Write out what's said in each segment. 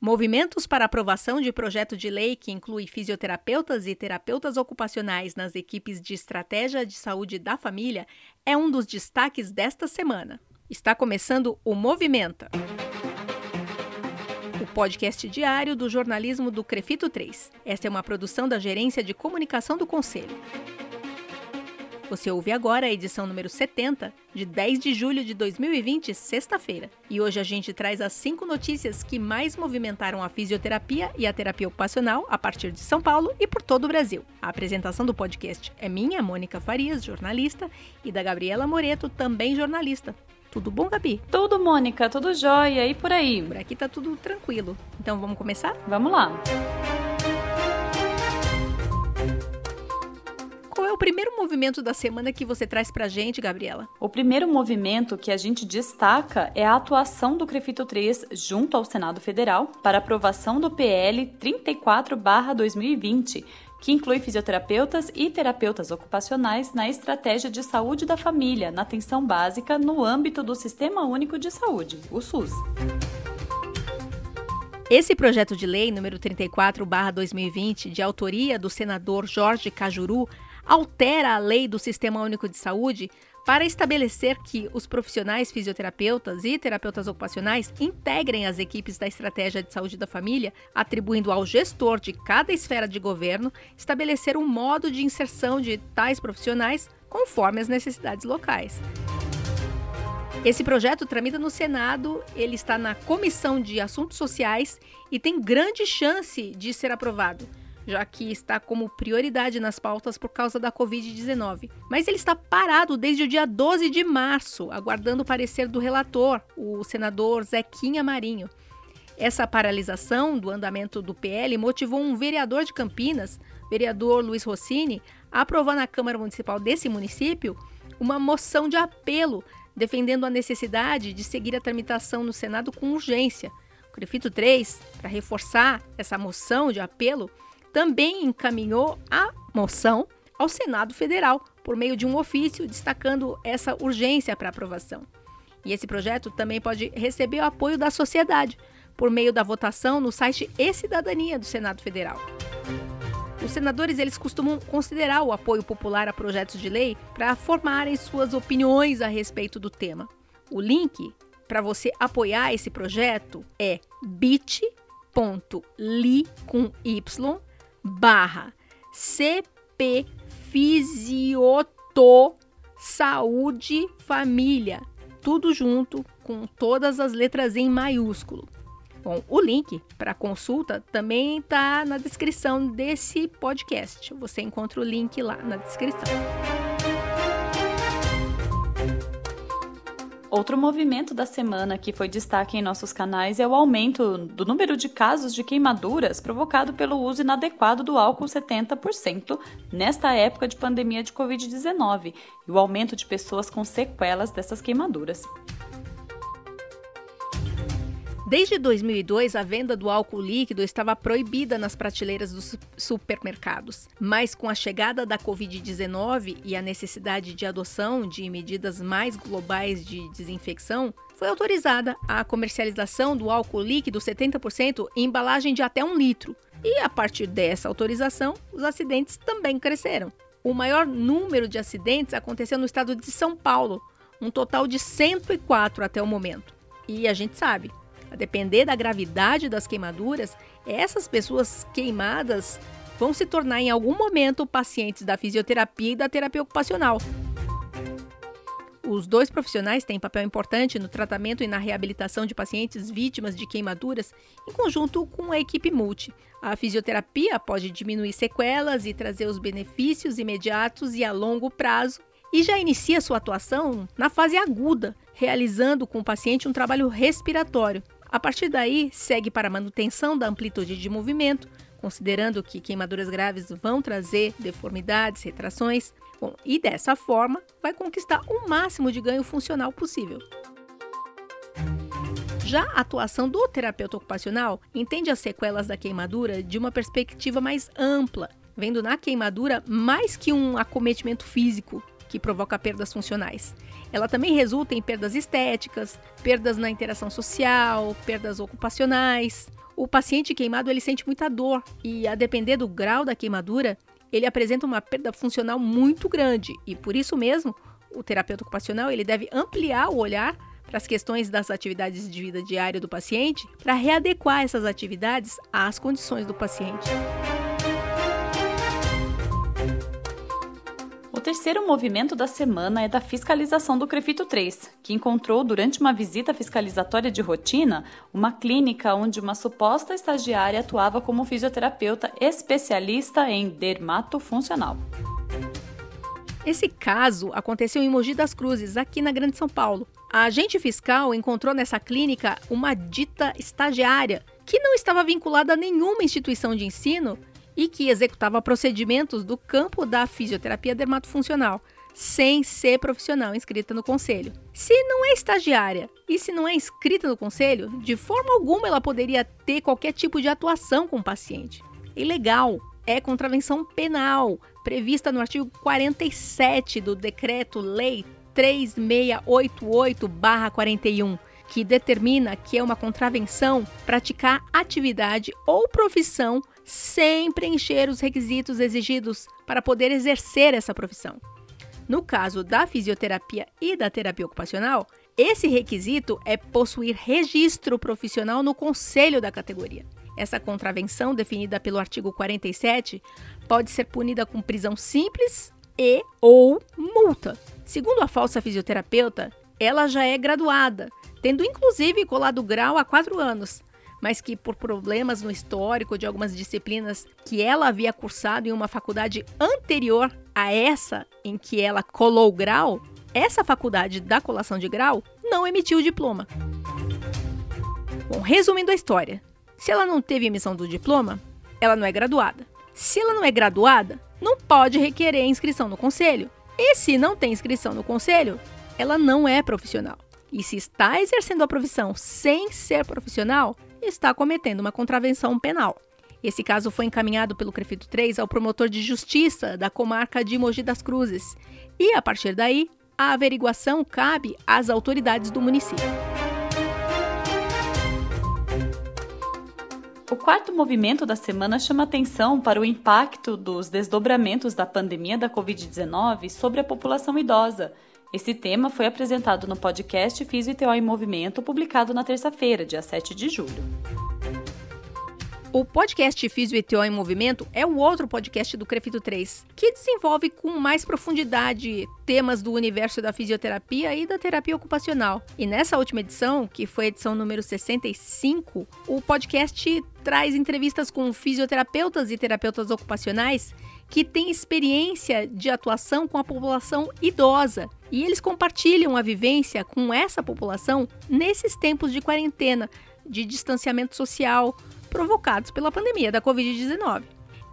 Movimentos para aprovação de projeto de lei que inclui fisioterapeutas e terapeutas ocupacionais nas equipes de estratégia de saúde da família é um dos destaques desta semana. Está começando o Movimenta o podcast diário do jornalismo do Crefito 3. Esta é uma produção da Gerência de Comunicação do Conselho. Você ouve agora a edição número 70, de 10 de julho de 2020, sexta-feira. E hoje a gente traz as cinco notícias que mais movimentaram a fisioterapia e a terapia ocupacional a partir de São Paulo e por todo o Brasil. A apresentação do podcast é minha, Mônica Farias, jornalista, e da Gabriela Moreto, também jornalista. Tudo bom, Gabi? Tudo, Mônica, tudo jóia e por aí? Por aqui tá tudo tranquilo. Então vamos começar? Vamos lá. Qual o primeiro movimento da semana que você traz pra gente, Gabriela? O primeiro movimento que a gente destaca é a atuação do Crefito 3 junto ao Senado Federal para aprovação do PL 34/2020 que inclui fisioterapeutas e terapeutas ocupacionais na estratégia de saúde da família, na atenção básica, no âmbito do Sistema Único de Saúde, o SUS. Esse projeto de lei número 34/2020, de autoria do senador Jorge Cajuru, altera a lei do Sistema Único de Saúde para estabelecer que os profissionais fisioterapeutas e terapeutas ocupacionais integrem as equipes da estratégia de saúde da família, atribuindo ao gestor de cada esfera de governo estabelecer um modo de inserção de tais profissionais conforme as necessidades locais. Esse projeto tramita no Senado, ele está na Comissão de Assuntos Sociais e tem grande chance de ser aprovado já que está como prioridade nas pautas por causa da Covid-19. Mas ele está parado desde o dia 12 de março, aguardando o parecer do relator, o senador Zequinha Marinho. Essa paralisação do andamento do PL motivou um vereador de Campinas, vereador Luiz Rossini, a aprovar na Câmara Municipal desse município uma moção de apelo defendendo a necessidade de seguir a tramitação no Senado com urgência. O Crefito 3, para reforçar essa moção de apelo, também encaminhou a moção ao Senado Federal por meio de um ofício destacando essa urgência para aprovação. E esse projeto também pode receber o apoio da sociedade por meio da votação no site E-Cidadania do Senado Federal. Os senadores eles costumam considerar o apoio popular a projetos de lei para formarem suas opiniões a respeito do tema. O link para você apoiar esse projeto é bit.ly com y barra CP Fisioto Saúde Família. Tudo junto, com todas as letras em maiúsculo. Bom, o link para consulta também está na descrição desse podcast. Você encontra o link lá na descrição. Outro movimento da semana que foi destaque em nossos canais é o aumento do número de casos de queimaduras provocado pelo uso inadequado do álcool 70% nesta época de pandemia de Covid-19 e o aumento de pessoas com sequelas dessas queimaduras. Desde 2002, a venda do álcool líquido estava proibida nas prateleiras dos supermercados. Mas com a chegada da Covid-19 e a necessidade de adoção de medidas mais globais de desinfecção, foi autorizada a comercialização do álcool líquido 70% em embalagem de até um litro. E a partir dessa autorização, os acidentes também cresceram. O maior número de acidentes aconteceu no estado de São Paulo, um total de 104 até o momento. E a gente sabe, a depender da gravidade das queimaduras, essas pessoas queimadas vão se tornar em algum momento pacientes da fisioterapia e da terapia ocupacional. Os dois profissionais têm papel importante no tratamento e na reabilitação de pacientes vítimas de queimaduras, em conjunto com a equipe multi. A fisioterapia pode diminuir sequelas e trazer os benefícios imediatos e a longo prazo, e já inicia sua atuação na fase aguda, realizando com o paciente um trabalho respiratório, a partir daí, segue para a manutenção da amplitude de movimento, considerando que queimaduras graves vão trazer deformidades, retrações. Bom, e dessa forma, vai conquistar o máximo de ganho funcional possível. Já a atuação do terapeuta ocupacional entende as sequelas da queimadura de uma perspectiva mais ampla, vendo na queimadura mais que um acometimento físico que provoca perdas funcionais. Ela também resulta em perdas estéticas, perdas na interação social, perdas ocupacionais. o paciente queimado ele sente muita dor e, a depender do grau da queimadura, ele apresenta uma perda funcional muito grande e, por isso mesmo, o terapeuta ocupacional ele deve ampliar o olhar para as questões das atividades de vida diária do paciente para readequar essas atividades às condições do paciente. O terceiro movimento da semana é da fiscalização do Crefito 3, que encontrou durante uma visita fiscalizatória de rotina uma clínica onde uma suposta estagiária atuava como fisioterapeuta especialista em dermatofuncional. Esse caso aconteceu em Mogi das Cruzes, aqui na Grande São Paulo. A agente fiscal encontrou nessa clínica uma dita estagiária que não estava vinculada a nenhuma instituição de ensino e que executava procedimentos do campo da fisioterapia dermatofuncional, sem ser profissional inscrita no conselho. Se não é estagiária e se não é inscrita no conselho, de forma alguma ela poderia ter qualquer tipo de atuação com o paciente. Ilegal, é contravenção penal, prevista no artigo 47 do Decreto-Lei 3688-41 que determina que é uma contravenção praticar atividade ou profissão sem preencher os requisitos exigidos para poder exercer essa profissão. No caso da fisioterapia e da terapia ocupacional, esse requisito é possuir registro profissional no conselho da categoria. Essa contravenção, definida pelo artigo 47, pode ser punida com prisão simples e ou multa. Segundo a falsa fisioterapeuta, ela já é graduada, tendo inclusive colado grau há quatro anos, mas que por problemas no histórico de algumas disciplinas que ela havia cursado em uma faculdade anterior a essa em que ela colou o grau, essa faculdade da colação de grau não emitiu o diploma. Bom, resumindo a história, se ela não teve emissão do diploma, ela não é graduada. Se ela não é graduada, não pode requerer inscrição no conselho. E se não tem inscrição no conselho, ela não é profissional. E se está exercendo a profissão sem ser profissional, está cometendo uma contravenção penal. Esse caso foi encaminhado pelo Crefito 3 ao promotor de justiça da comarca de Mogi das Cruzes. E a partir daí, a averiguação cabe às autoridades do município. O quarto movimento da semana chama atenção para o impacto dos desdobramentos da pandemia da Covid-19 sobre a população idosa. Esse tema foi apresentado no podcast Físio e em Movimento, publicado na terça-feira, dia 7 de julho. O podcast Físio e em Movimento é o outro podcast do Crefito 3, que desenvolve com mais profundidade temas do universo da fisioterapia e da terapia ocupacional. E nessa última edição, que foi a edição número 65, o podcast traz entrevistas com fisioterapeutas e terapeutas ocupacionais que têm experiência de atuação com a população idosa e eles compartilham a vivência com essa população nesses tempos de quarentena, de distanciamento social provocados pela pandemia da Covid-19.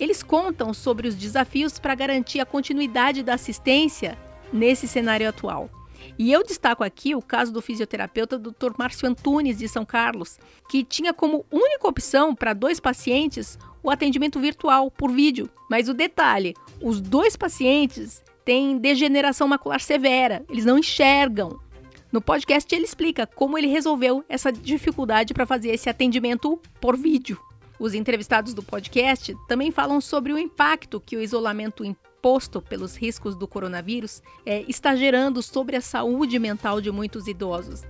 Eles contam sobre os desafios para garantir a continuidade da assistência nesse cenário atual. E eu destaco aqui o caso do fisioterapeuta Dr. Márcio Antunes de São Carlos, que tinha como única opção para dois pacientes o atendimento virtual por vídeo. Mas o detalhe, os dois pacientes têm degeneração macular severa, eles não enxergam. No podcast ele explica como ele resolveu essa dificuldade para fazer esse atendimento por vídeo. Os entrevistados do podcast também falam sobre o impacto que o isolamento imposto pelos riscos do coronavírus é, está gerando sobre a saúde mental de muitos idosos.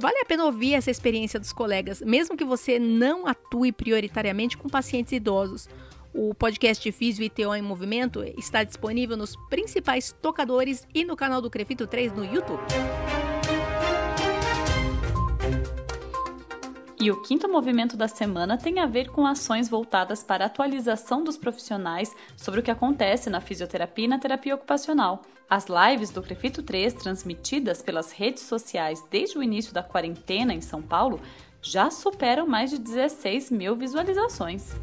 Vale a pena ouvir essa experiência dos colegas, mesmo que você não atue prioritariamente com pacientes idosos. O podcast Físio e TO em Movimento está disponível nos principais tocadores e no canal do Crefito 3 no YouTube. E o quinto movimento da semana tem a ver com ações voltadas para a atualização dos profissionais sobre o que acontece na fisioterapia e na terapia ocupacional. As lives do Crefito 3, transmitidas pelas redes sociais desde o início da quarentena em São Paulo, já superam mais de 16 mil visualizações.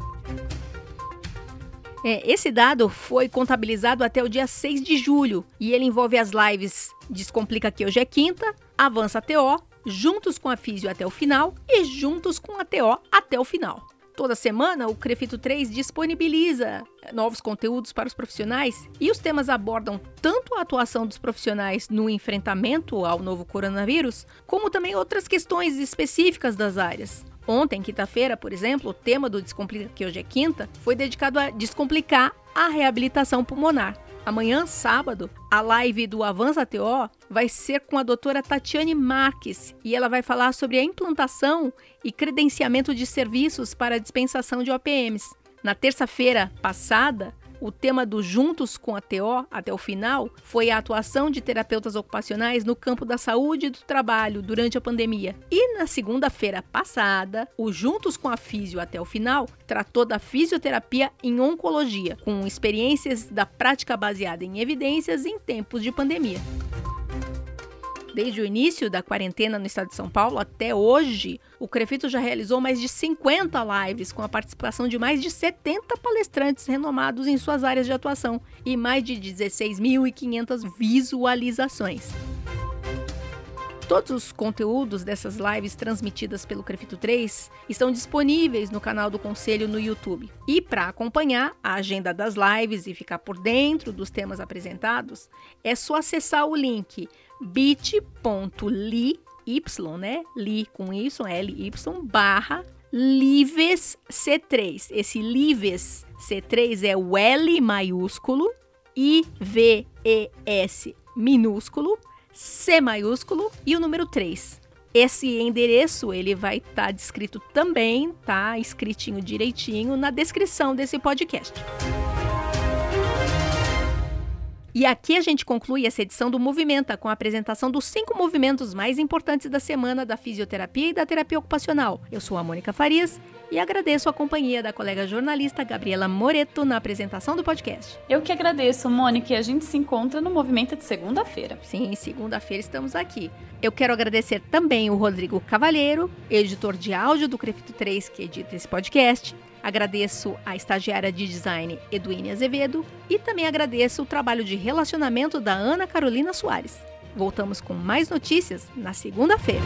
É, esse dado foi contabilizado até o dia 6 de julho e ele envolve as lives Descomplica que hoje é quinta, Avança TO, juntos com a Físio até o final e juntos com a TO até o final. Toda semana, o Crefito 3 disponibiliza novos conteúdos para os profissionais e os temas abordam tanto a atuação dos profissionais no enfrentamento ao novo coronavírus, como também outras questões específicas das áreas. Ontem, quinta-feira, por exemplo, o tema do Descomplica, que hoje é quinta, foi dedicado a descomplicar a reabilitação pulmonar. Amanhã, sábado, a live do Avança TO vai ser com a doutora Tatiane Marques e ela vai falar sobre a implantação e credenciamento de serviços para dispensação de OPMs. Na terça-feira passada, o tema do Juntos com a TO até o final foi a atuação de terapeutas ocupacionais no campo da saúde e do trabalho durante a pandemia. E na segunda-feira passada, o Juntos com a Físio até o final tratou da fisioterapia em oncologia, com experiências da prática baseada em evidências em tempos de pandemia. Desde o início da quarentena no estado de São Paulo até hoje, o Crefito já realizou mais de 50 lives com a participação de mais de 70 palestrantes renomados em suas áreas de atuação e mais de 16.500 visualizações. Todos os conteúdos dessas lives transmitidas pelo Crefito 3 estão disponíveis no canal do Conselho no YouTube. E para acompanhar a agenda das lives e ficar por dentro dos temas apresentados, é só acessar o link bit.ly, y, né? Li com y, L, y, barra Lives C3. Esse Lives C3 é o L maiúsculo, I, V, E, S minúsculo, C maiúsculo e o número 3. Esse endereço ele vai estar tá descrito também, tá? Escritinho direitinho na descrição desse podcast. E aqui a gente conclui essa edição do Movimenta com a apresentação dos cinco movimentos mais importantes da semana da fisioterapia e da terapia ocupacional. Eu sou a Mônica Farias e agradeço a companhia da colega jornalista Gabriela Moreto na apresentação do podcast. Eu que agradeço, Mônica, e a gente se encontra no Movimenta de segunda-feira. Sim, segunda-feira estamos aqui. Eu quero agradecer também o Rodrigo Cavalheiro, editor de áudio do Crefito 3, que edita esse podcast. Agradeço a estagiária de design Eduine Azevedo e também agradeço o trabalho de relacionamento da Ana Carolina Soares. Voltamos com mais notícias na segunda-feira.